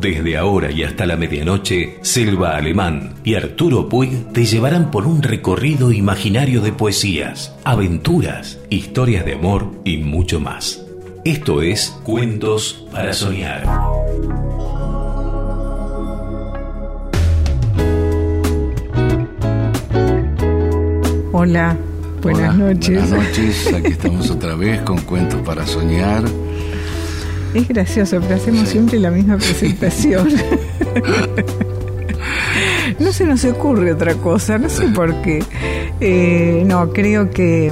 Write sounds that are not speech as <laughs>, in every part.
Desde ahora y hasta la medianoche, Selva Alemán y Arturo Puig te llevarán por un recorrido imaginario de poesías, aventuras, historias de amor y mucho más. Esto es Cuentos para Soñar. Hola, buenas Hola, noches. Buenas noches, aquí estamos otra vez con Cuentos para Soñar. Es gracioso, pero hacemos Sí. siempre la misma presentación. no se nos ocurre otra cosa, no sé por qué. Eh, no, creo que,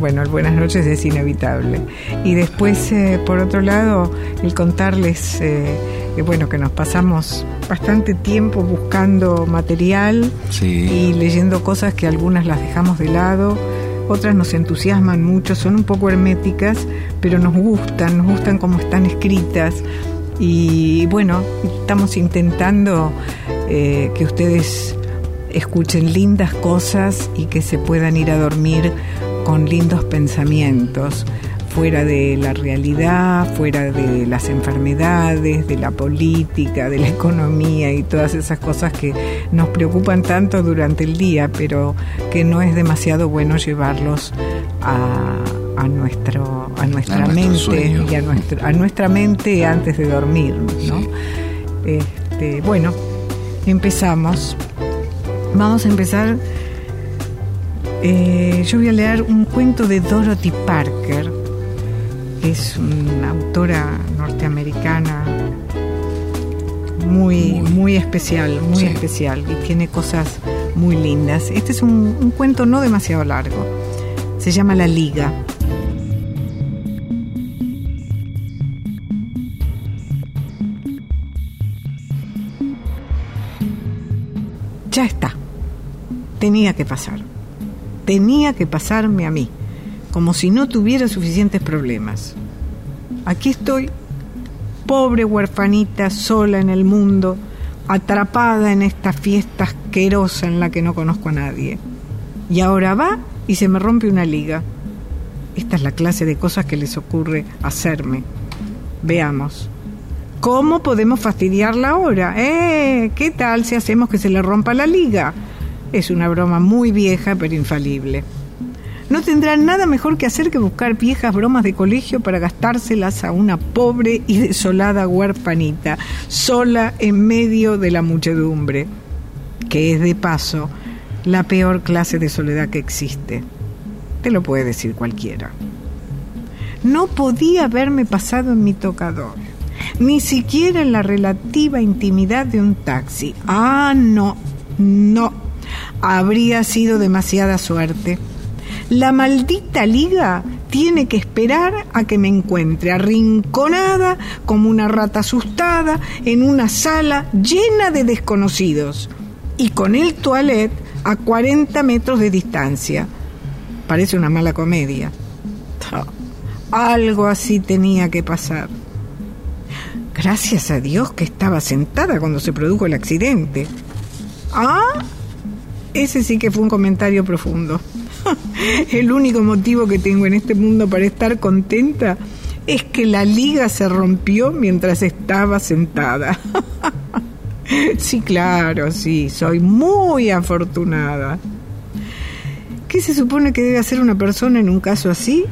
bueno, el buenas noches es inevitable. Y después, eh, por otro lado, el contarles, eh, que, bueno, que nos pasamos bastante tiempo buscando material Sí. y leyendo cosas que algunas las dejamos de lado, otras nos entusiasman mucho, son un poco herméticas, pero nos gustan, nos gustan cómo están escritas. Y bueno, estamos intentando eh, que ustedes escuchen lindas cosas y que se puedan ir a dormir con lindos pensamientos, fuera de la realidad, fuera de las enfermedades, de la política, de la <laughs> economía y todas esas cosas que nos preocupan tanto durante el día, pero que no es demasiado bueno llevarlos a, a nuestro a nuestra A nuestro mente y a nuestra a nuestra mente antes de dormir, ¿no? Sí. Este, bueno, empezamos. Vamos a empezar. eh, yo voy a leer un cuento de Dorothy Parker, es una autora norteamericana muy, Muy. muy especial, muy Sí. especial y tiene cosas muy lindas. Este es un, un cuento no demasiado largo. Se llama La Liga. Ya está. Tenía que pasar. Tenía que pasarme a mí, como si no tuviera suficientes problemas. Aquí estoy, pobre huerfanita, sola en el mundo, atrapada en esta fiesta asquerosa en la que no conozco a nadie. Y ahora va y se me rompe una liga. Esta es la clase de cosas que les ocurre hacerme. Veamos. ¿Cómo podemos fastidiarla ahora? ¿Eh? ¿Qué tal si hacemos que se le rompa la liga? Es una broma muy vieja pero infalible. No tendrá nada mejor que hacer que buscar viejas bromas de colegio para gastárselas a una pobre y desolada huerfanita, sola en medio de la muchedumbre, que es de paso la peor clase de soledad que existe. Te lo puede decir cualquiera. No podía haberme pasado en mi tocador, ni siquiera en la relativa intimidad de un taxi. Ah, no, no. Habría sido demasiada suerte. La maldita liga tiene que esperar a que me encuentre arrinconada como una rata asustada en una sala llena de desconocidos y con el toilet a 40 metros de distancia. Parece una mala comedia. Algo así tenía que pasar. Gracias a Dios que estaba sentada cuando se produjo el accidente. Ah, ese sí que fue un comentario profundo. <laughs> El único motivo que tengo en este mundo para estar contenta es que la liga se rompió mientras estaba sentada. <laughs> Sí, claro, sí, soy muy afortunada. ¿Qué se supone que debe hacer una persona en un caso así?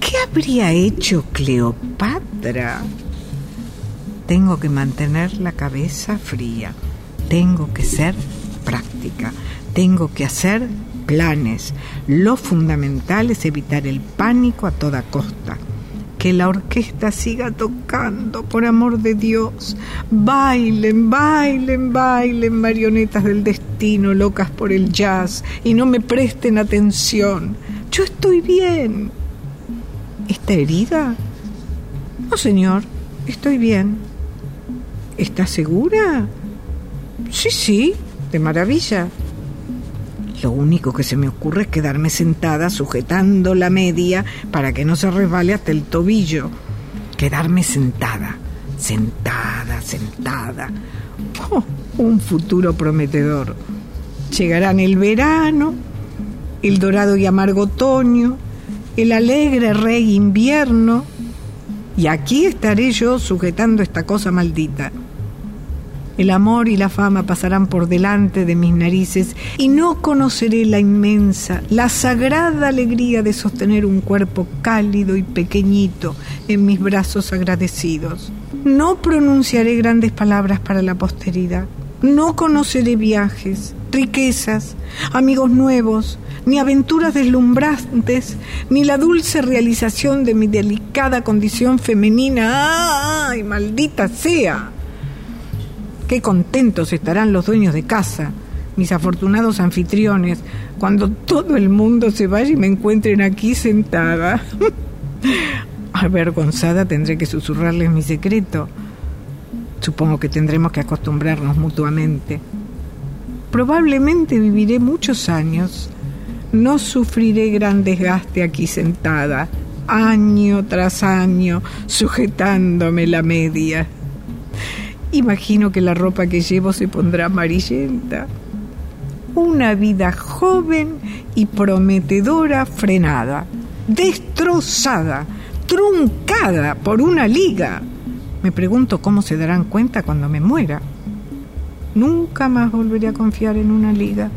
¿Qué habría hecho Cleopatra? Tengo que mantener la cabeza fría. Tengo que ser práctica. Tengo que hacer planes. Lo fundamental es evitar el pánico a toda costa. Que la orquesta siga tocando, por amor de Dios. Bailen, bailen, bailen, marionetas del destino, locas por el jazz, y no me presten atención. Yo estoy bien. ¿Está herida? No, señor, estoy bien. ¿Está segura? Sí, sí, de maravilla. Lo único que se me ocurre es quedarme sentada sujetando la media para que no se resbale hasta el tobillo. Quedarme sentada, sentada, sentada. Oh, un futuro prometedor. Llegarán el verano, el dorado y amargo otoño, el alegre rey invierno, Y aquí estaré yo sujetando esta cosa maldita. El amor y la fama pasarán por delante de mis narices y no conoceré la inmensa, la sagrada alegría de sostener un cuerpo cálido y pequeñito en mis brazos agradecidos. No pronunciaré grandes palabras para la posteridad. No conoceré viajes, riquezas, amigos nuevos, ni aventuras deslumbrantes, ni la dulce realización de mi delicada condición femenina. ¡Ay, maldita sea! Qué contentos estarán los dueños de casa, mis afortunados anfitriones, cuando todo el mundo se vaya y me encuentren aquí sentada. <laughs> Avergonzada tendré que susurrarles mi secreto. Supongo que tendremos que acostumbrarnos mutuamente. Probablemente viviré muchos años. No sufriré gran desgaste aquí sentada, año tras año, sujetándome la media. Imagino que la ropa que llevo se pondrá amarillenta. Una vida joven y prometedora frenada, destrozada, truncada por una liga. Me pregunto cómo se darán cuenta cuando me muera. Nunca más volveré a confiar en una liga.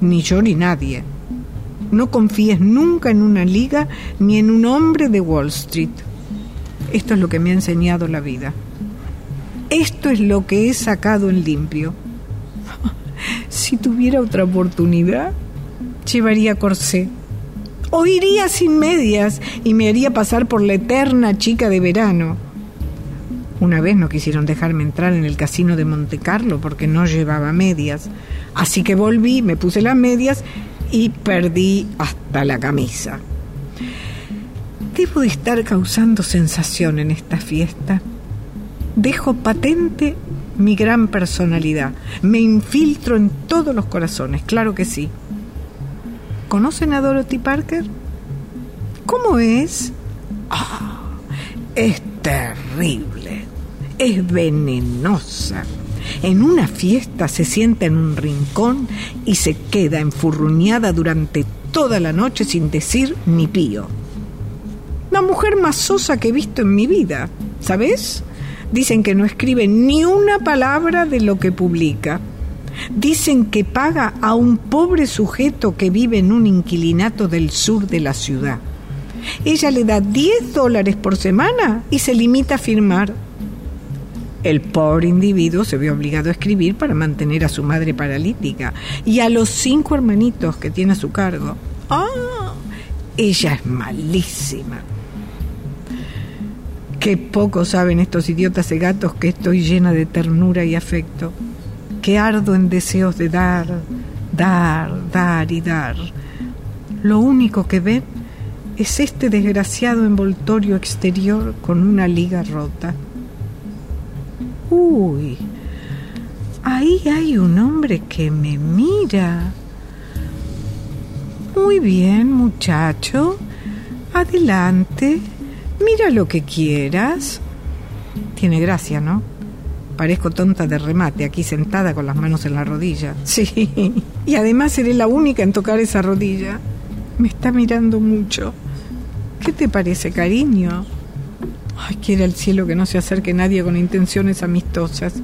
Ni yo ni nadie. No confíes nunca en una liga ni en un hombre de Wall Street. Esto es lo que me ha enseñado la vida. Esto es lo que he sacado en limpio. <laughs> Si tuviera otra oportunidad, llevaría corsé. O iría sin medias y me haría pasar por la eterna chica de verano. Una vez no quisieron dejarme entrar en el casino de Monte Carlo porque no llevaba medias. Así que volví, me puse las medias y perdí hasta la camisa. Debo de estar causando sensación en esta fiesta dejo patente mi gran personalidad. Me infiltro en todos los corazones, claro que sí. ¿Conocen a Dorothy Parker? ¿Cómo es? Ah, es terrible, es venenosa. En una fiesta se sienta en un rincón y se queda enfurruñada durante toda la noche sin decir ni pío. La mujer más sosa que he visto en mi vida, ¿sabes? Dicen que no escribe ni una palabra de lo que publica. Dicen que paga a un pobre sujeto que vive en un inquilinato del sur de la ciudad. Ella le da 10 dólares por semana y se limita a firmar. El pobre individuo se ve obligado a escribir para mantener a su madre paralítica y a los cinco hermanitos que tiene a su cargo. ¡Ah! Ella es malísima. Qué poco saben estos idiotas de gatos que estoy llena de ternura y afecto, que ardo en deseos de dar, dar, dar y dar. Lo único que ven es este desgraciado envoltorio exterior con una liga rota. Uy, ahí hay un hombre que me mira. Muy bien, muchacho. Adelante. Mira lo que quieras. Tiene gracia, ¿no? Parezco tonta de remate aquí sentada con las manos en la rodilla. Sí, y además seré la única en tocar esa rodilla. Me está mirando mucho. ¿Qué te parece, cariño? Ay, quiera el cielo que no se acerque nadie con intenciones amistosas.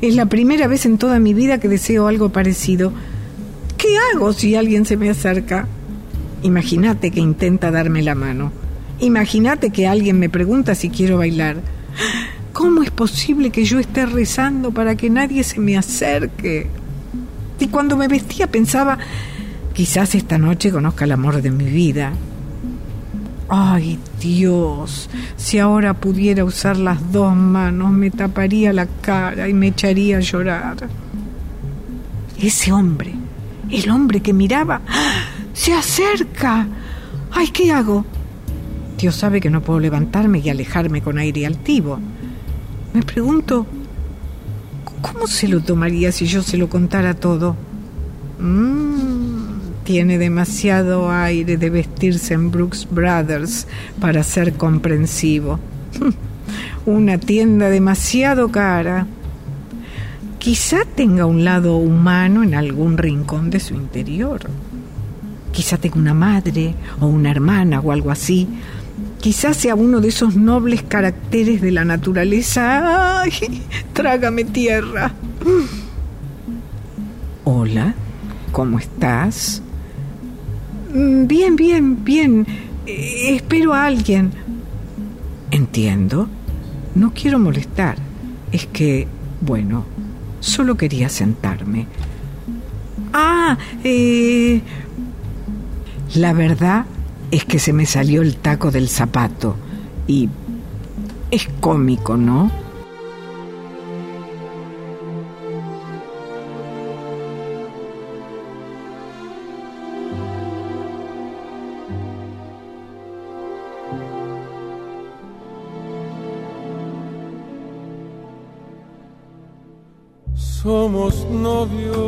Es la primera vez en toda mi vida que deseo algo parecido. ¿Qué hago si alguien se me acerca? Imagínate que intenta darme la mano. Imagínate que alguien me pregunta si quiero bailar. ¿Cómo es posible que yo esté rezando para que nadie se me acerque? Y cuando me vestía pensaba, quizás esta noche conozca el amor de mi vida. Ay Dios, si ahora pudiera usar las dos manos, me taparía la cara y me echaría a llorar. Ese hombre, el hombre que miraba, se acerca. Ay, ¿qué hago? Dios sabe que no puedo levantarme y alejarme con aire altivo. Me pregunto, ¿cómo se lo tomaría si yo se lo contara todo? Mm, tiene demasiado aire de vestirse en Brooks Brothers para ser comprensivo. <laughs> Una tienda demasiado cara. Quizá tenga un lado humano en algún rincón de su interior. Quizá tenga una madre o una hermana o algo así, Quizás sea uno de esos nobles caracteres de la naturaleza. ¡Ay! <laughs> Trágame tierra. Hola, ¿cómo estás? Mm, bien, bien, bien. Eh, espero a alguien. Entiendo. No quiero molestar. Es que, bueno, solo quería sentarme. Ah, eh... La verdad es que se me salió el taco del zapato y es cómico, ¿no? Somos novios,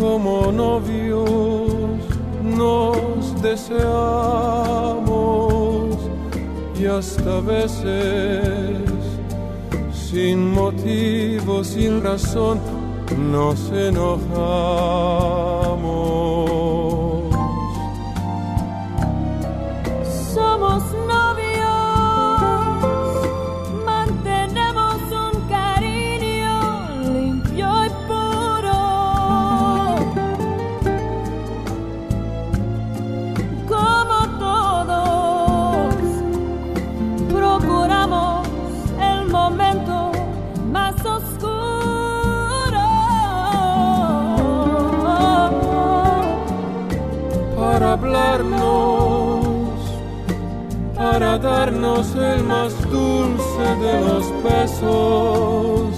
como novios, nos deseamos y hasta veces sin motivo, sin razón, nos enojamos. Para darnos el más dulce de los besos,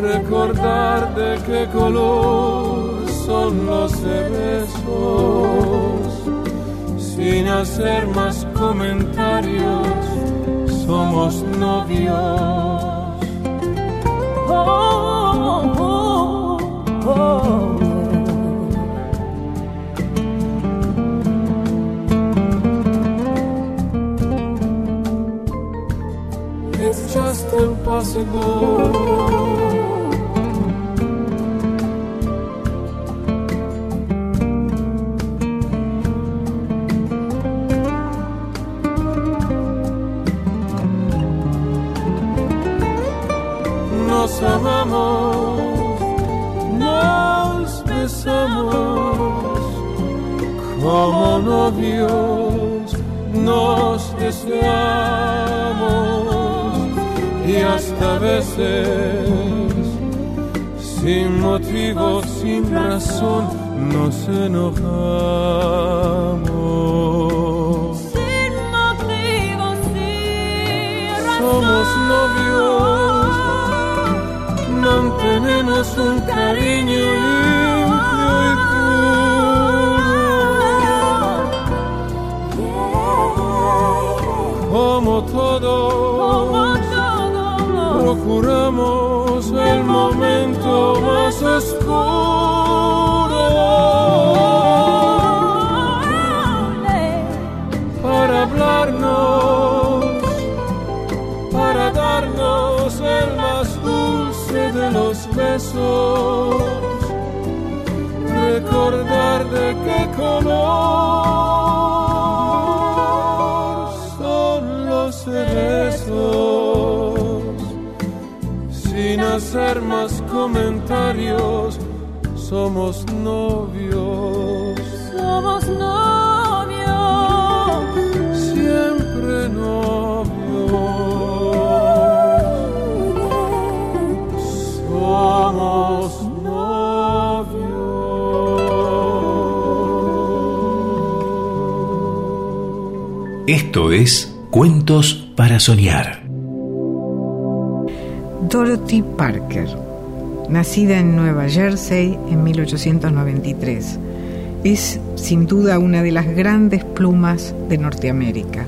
recordar de qué color son los besos, sin hacer más comentarios, somos novios. Oh, oh, oh. Nos veces sin motivo, sin razón nos enojamos. Sin motivo, sin razón. Somos novios, mantenemos un cariño el momento más oscuro novios. Somos novios. Siempre novios. Somos novios. Esto es Cuentos para Soñar. Dorothy Parker, nacida en Nueva Jersey en 1893. es sin duda una de las grandes plumas de Norteamérica.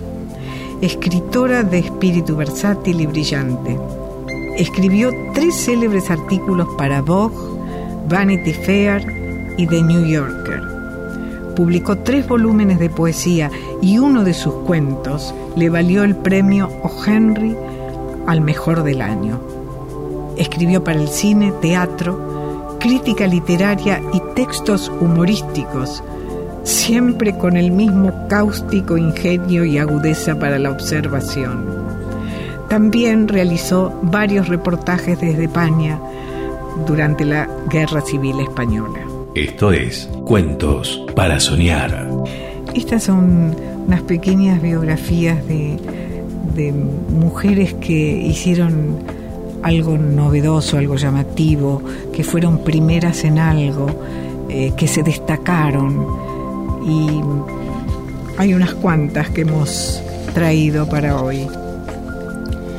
Escritora de espíritu versátil y brillante. Escribió tres célebres artículos para Vogue, Vanity Fair y The New Yorker. Publicó tres volúmenes de poesía y uno de sus cuentos le valió el premio O. Henry al mejor del año. Escribió para el cine, teatro, crítica literaria y textos humorísticos, siempre con el mismo cáustico ingenio y agudeza para la observación. También realizó varios reportajes desde España durante la Guerra Civil Española. Esto es Cuentos para Soñar. Estas son unas pequeñas biografías de, de mujeres que hicieron algo novedoso, algo llamativo, que fueron primeras en algo, eh, que se destacaron. Y hay unas cuantas que hemos traído para hoy.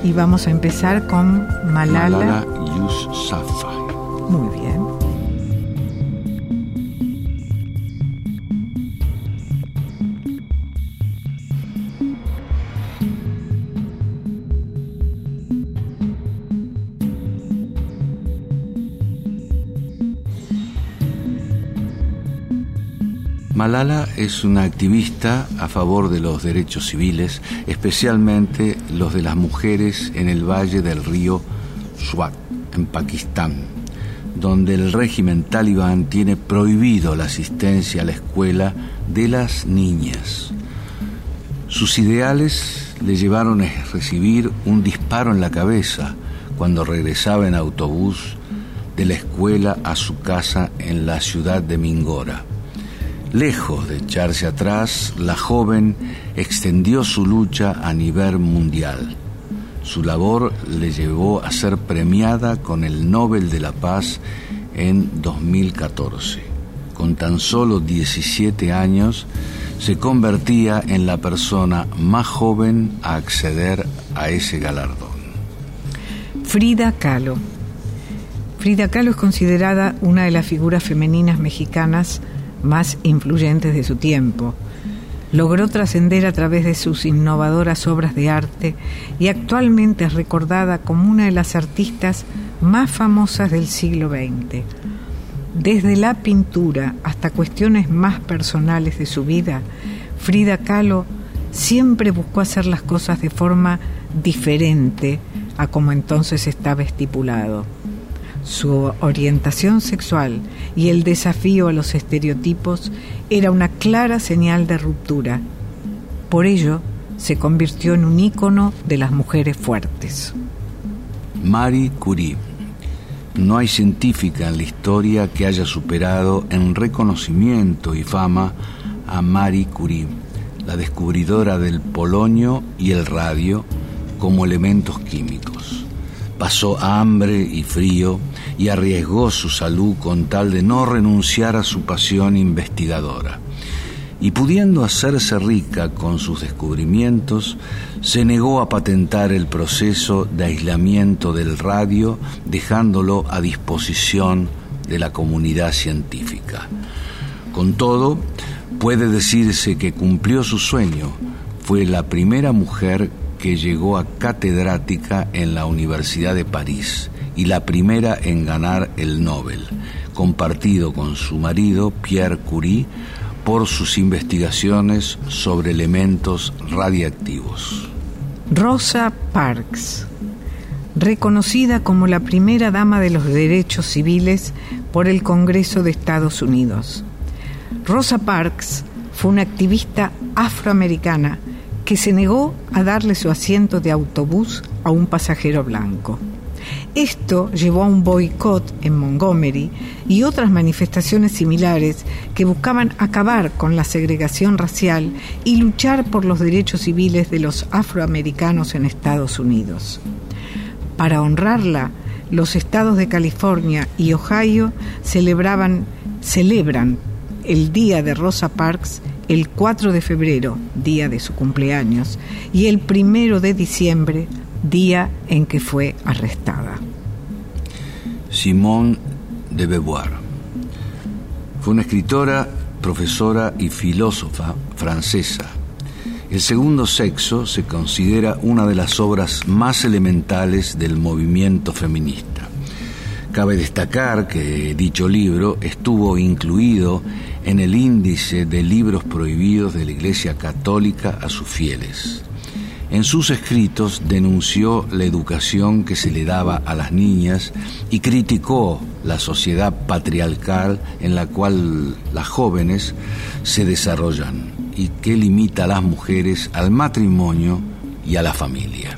Y vamos a empezar con Malala. Malala Yousafzai. Muy bien. Malala es una activista a favor de los derechos civiles, especialmente los de las mujeres en el valle del río Swat, en Pakistán, donde el régimen talibán tiene prohibido la asistencia a la escuela de las niñas. Sus ideales le llevaron a recibir un disparo en la cabeza cuando regresaba en autobús de la escuela a su casa en la ciudad de Mingora. Lejos de echarse atrás, la joven extendió su lucha a nivel mundial. Su labor le llevó a ser premiada con el Nobel de la Paz en 2014. Con tan solo 17 años, se convertía en la persona más joven a acceder a ese galardón. Frida Kahlo. Frida Kahlo es considerada una de las figuras femeninas mexicanas más influyentes de su tiempo. Logró trascender a través de sus innovadoras obras de arte y actualmente es recordada como una de las artistas más famosas del siglo XX. Desde la pintura hasta cuestiones más personales de su vida, Frida Kahlo siempre buscó hacer las cosas de forma diferente a como entonces estaba estipulado. Su orientación sexual y el desafío a los estereotipos era una clara señal de ruptura. Por ello, se convirtió en un ícono de las mujeres fuertes. Marie Curie. No hay científica en la historia que haya superado en reconocimiento y fama a Marie Curie, la descubridora del polonio y el radio como elementos químicos. Pasó hambre y frío y arriesgó su salud con tal de no renunciar a su pasión investigadora. Y pudiendo hacerse rica con sus descubrimientos, se negó a patentar el proceso de aislamiento del radio, dejándolo a disposición de la comunidad científica. Con todo, puede decirse que cumplió su sueño. Fue la primera mujer que llegó a catedrática en la Universidad de París y la primera en ganar el Nobel, compartido con su marido Pierre Curie por sus investigaciones sobre elementos radiactivos. Rosa Parks, reconocida como la primera dama de los derechos civiles por el Congreso de Estados Unidos. Rosa Parks fue una activista afroamericana que se negó a darle su asiento de autobús a un pasajero blanco. Esto llevó a un boicot en Montgomery y otras manifestaciones similares que buscaban acabar con la segregación racial y luchar por los derechos civiles de los afroamericanos en Estados Unidos. Para honrarla, los estados de California y Ohio celebraban, celebran el Día de Rosa Parks el 4 de febrero, día de su cumpleaños, y el 1 de diciembre, día en que fue arrestada. Simone de Beauvoir. Fue una escritora profesora y filósofa francesa. El segundo sexo se considera una de las obras más elementales del movimiento feminista. Cabe destacar que dicho libro estuvo incluido en el índice de libros prohibidos de la Iglesia Católica a sus fieles. En sus escritos denunció la educación que se le daba a las niñas y criticó la sociedad patriarcal en la cual las jóvenes se desarrollan y que limita a las mujeres al matrimonio y a la familia.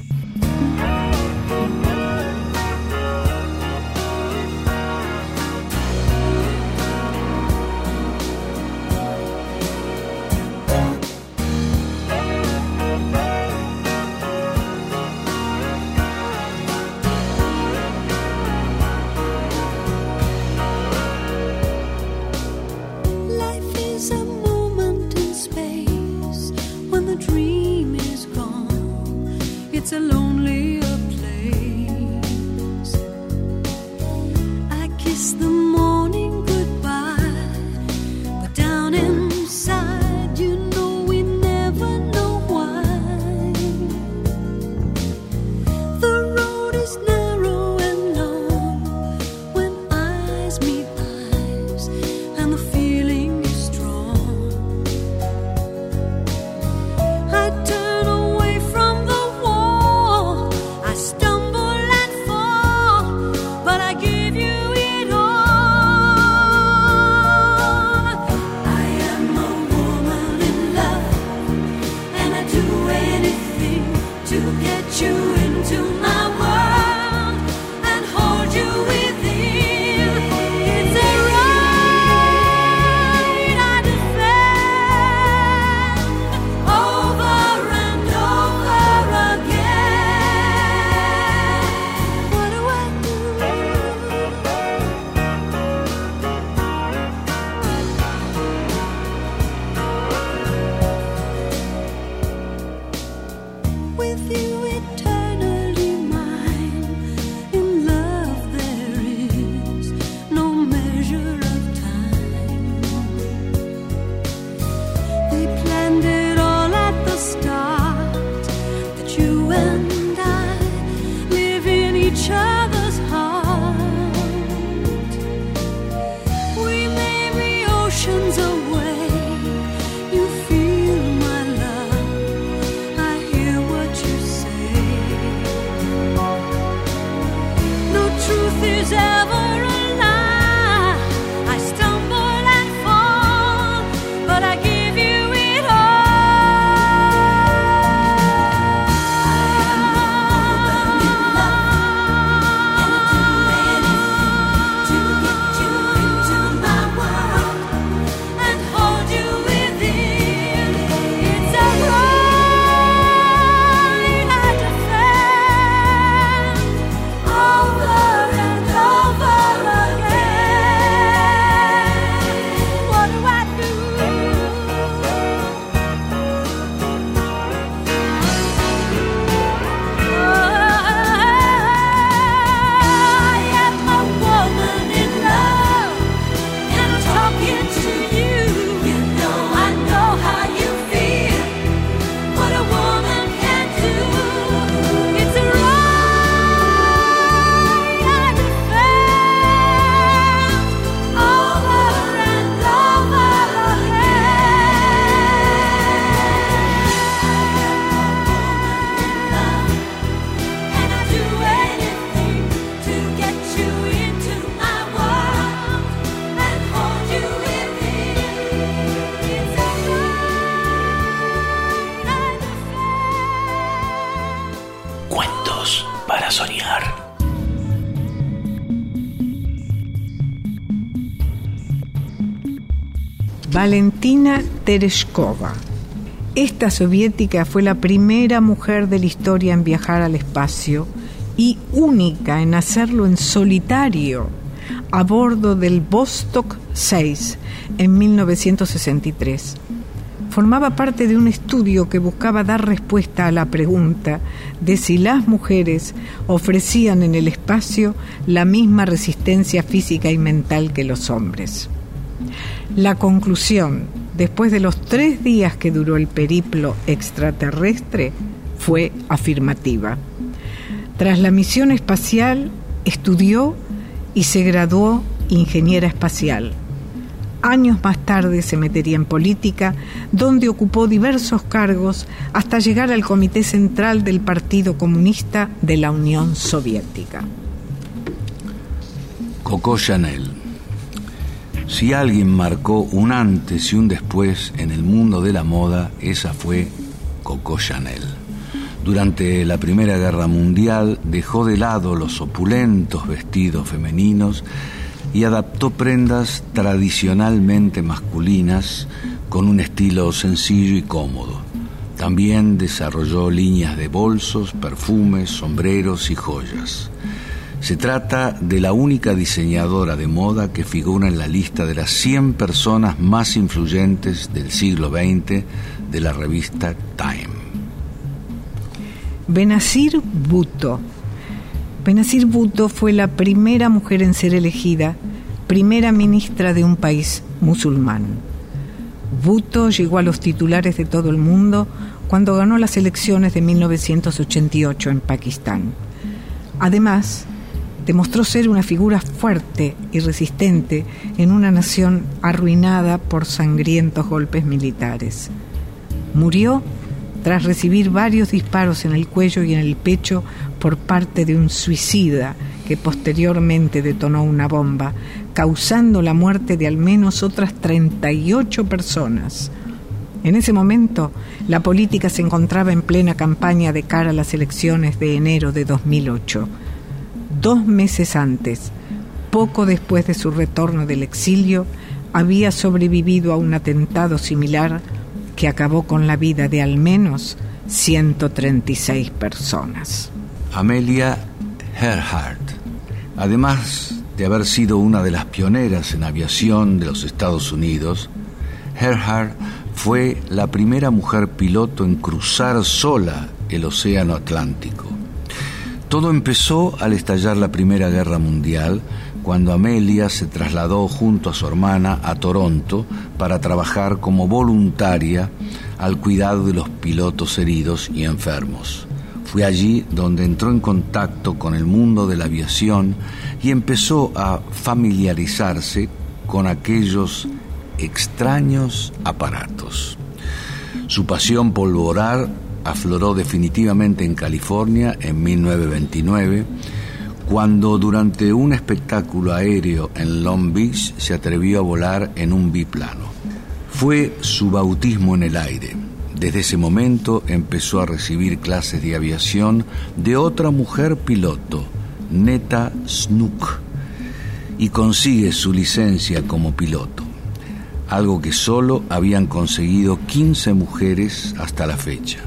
Soñar. Valentina Tereshkova. Esta soviética fue la primera mujer de la historia en viajar al espacio y única en hacerlo en solitario a bordo del Vostok 6 en 1963. Formaba parte de un estudio que buscaba dar respuesta a la pregunta de si las mujeres ofrecían en el espacio la misma resistencia física y mental que los hombres. La conclusión, después de los tres días que duró el periplo extraterrestre, fue afirmativa. Tras la misión espacial, estudió y se graduó ingeniera espacial. Años más tarde se metería en política, donde ocupó diversos cargos hasta llegar al Comité Central del Partido Comunista de la Unión Soviética. Coco Chanel. Si alguien marcó un antes y un después en el mundo de la moda, esa fue Coco Chanel. Durante la Primera Guerra Mundial dejó de lado los opulentos vestidos femeninos y adaptó prendas tradicionalmente masculinas con un estilo sencillo y cómodo. También desarrolló líneas de bolsos, perfumes, sombreros y joyas. Se trata de la única diseñadora de moda que figura en la lista de las 100 personas más influyentes del siglo XX de la revista Time. Benazir Bhutto. Benazir Bhutto fue la primera mujer en ser elegida primera ministra de un país musulmán. Bhutto llegó a los titulares de todo el mundo cuando ganó las elecciones de 1988 en Pakistán. Además, demostró ser una figura fuerte y resistente en una nación arruinada por sangrientos golpes militares. Murió tras recibir varios disparos en el cuello y en el pecho por parte de un suicida que posteriormente detonó una bomba, causando la muerte de al menos otras 38 personas. En ese momento, la política se encontraba en plena campaña de cara a las elecciones de enero de 2008. Dos meses antes, poco después de su retorno del exilio, había sobrevivido a un atentado similar que acabó con la vida de al menos 136 personas. Amelia Earhart, además de haber sido una de las pioneras en aviación de los Estados Unidos, Earhart fue la primera mujer piloto en cruzar sola el Océano Atlántico. Todo empezó al estallar la Primera Guerra Mundial, cuando Amelia se trasladó junto a su hermana a Toronto para trabajar como voluntaria al cuidado de los pilotos heridos y enfermos. Fue allí donde entró en contacto con el mundo de la aviación y empezó a familiarizarse con aquellos extraños aparatos. Su pasión por volar afloró definitivamente en California en 1929, cuando durante un espectáculo aéreo en Long Beach se atrevió a volar en un biplano. Fue su bautismo en el aire. Desde ese momento empezó a recibir clases de aviación de otra mujer piloto, Neta Snook, y consigue su licencia como piloto, algo que solo habían conseguido 15 mujeres hasta la fecha.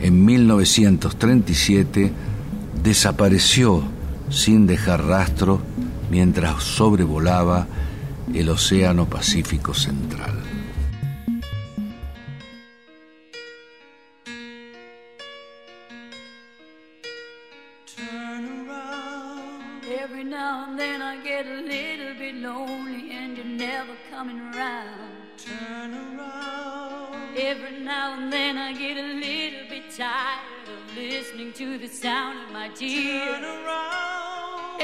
En 1937 desapareció sin dejar rastro mientras sobrevolaba el Océano Pacífico Central. Every now and then I get a little bit lonely and you're never coming around. Turn around. Every now and then I get a little bit tired of listening to the sound of my tears. Turn around.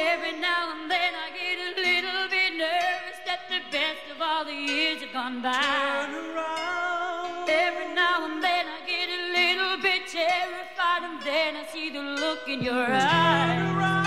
Every now and then I get a little bit nervous that the best of all the years have gone by. Turn around. Every now and then I get a little bit terrified and then I see the look in your eyes.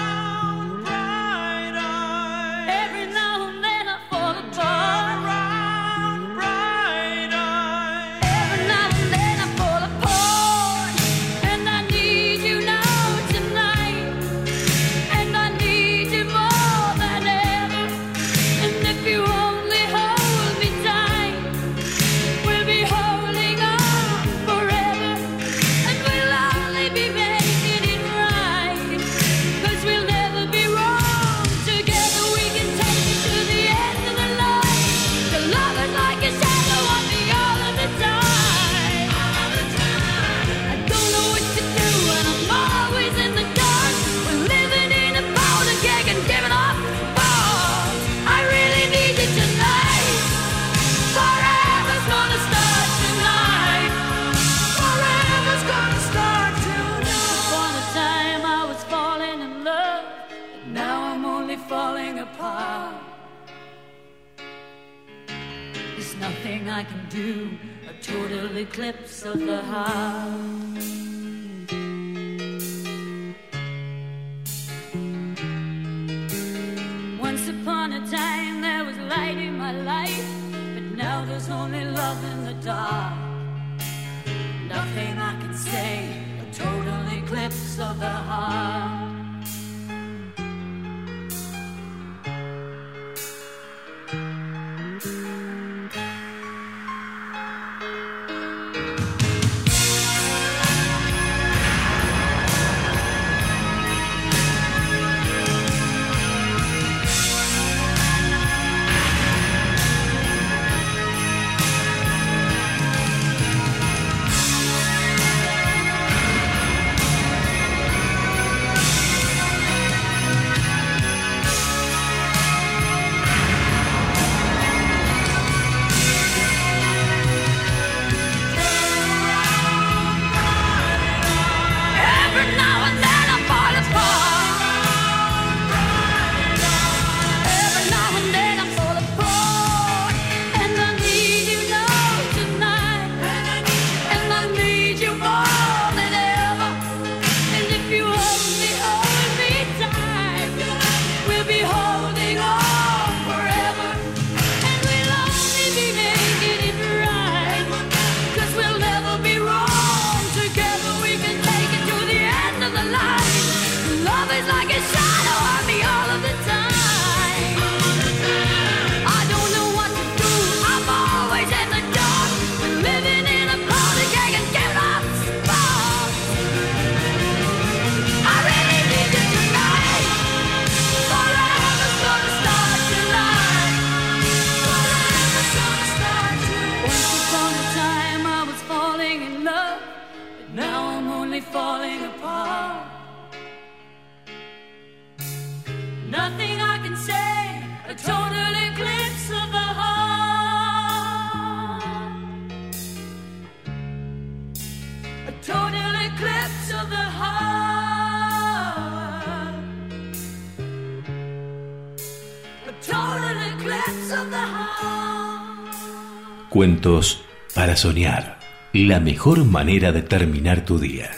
Cuentos para soñar. La mejor manera de terminar tu día.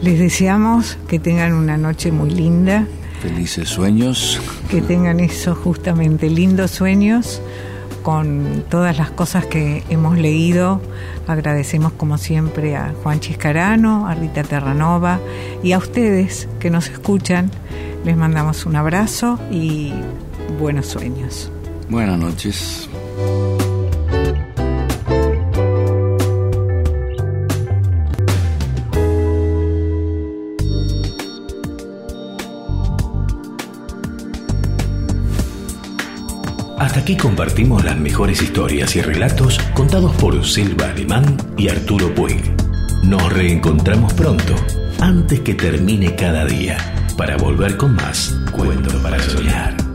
Les deseamos que tengan una noche muy linda. Felices sueños. Que tengan esos justamente lindos sueños con todas las cosas que hemos leído. Agradecemos como siempre a Juan Chiscarano, a Rita Terranova y a ustedes que nos escuchan. Les mandamos un abrazo y buenos sueños. Buenas noches. Hasta aquí compartimos las mejores historias y relatos contados por Silva Alemán y Arturo Puig. Nos reencontramos pronto, antes que termine cada día, para volver con más Cuento para Soñar.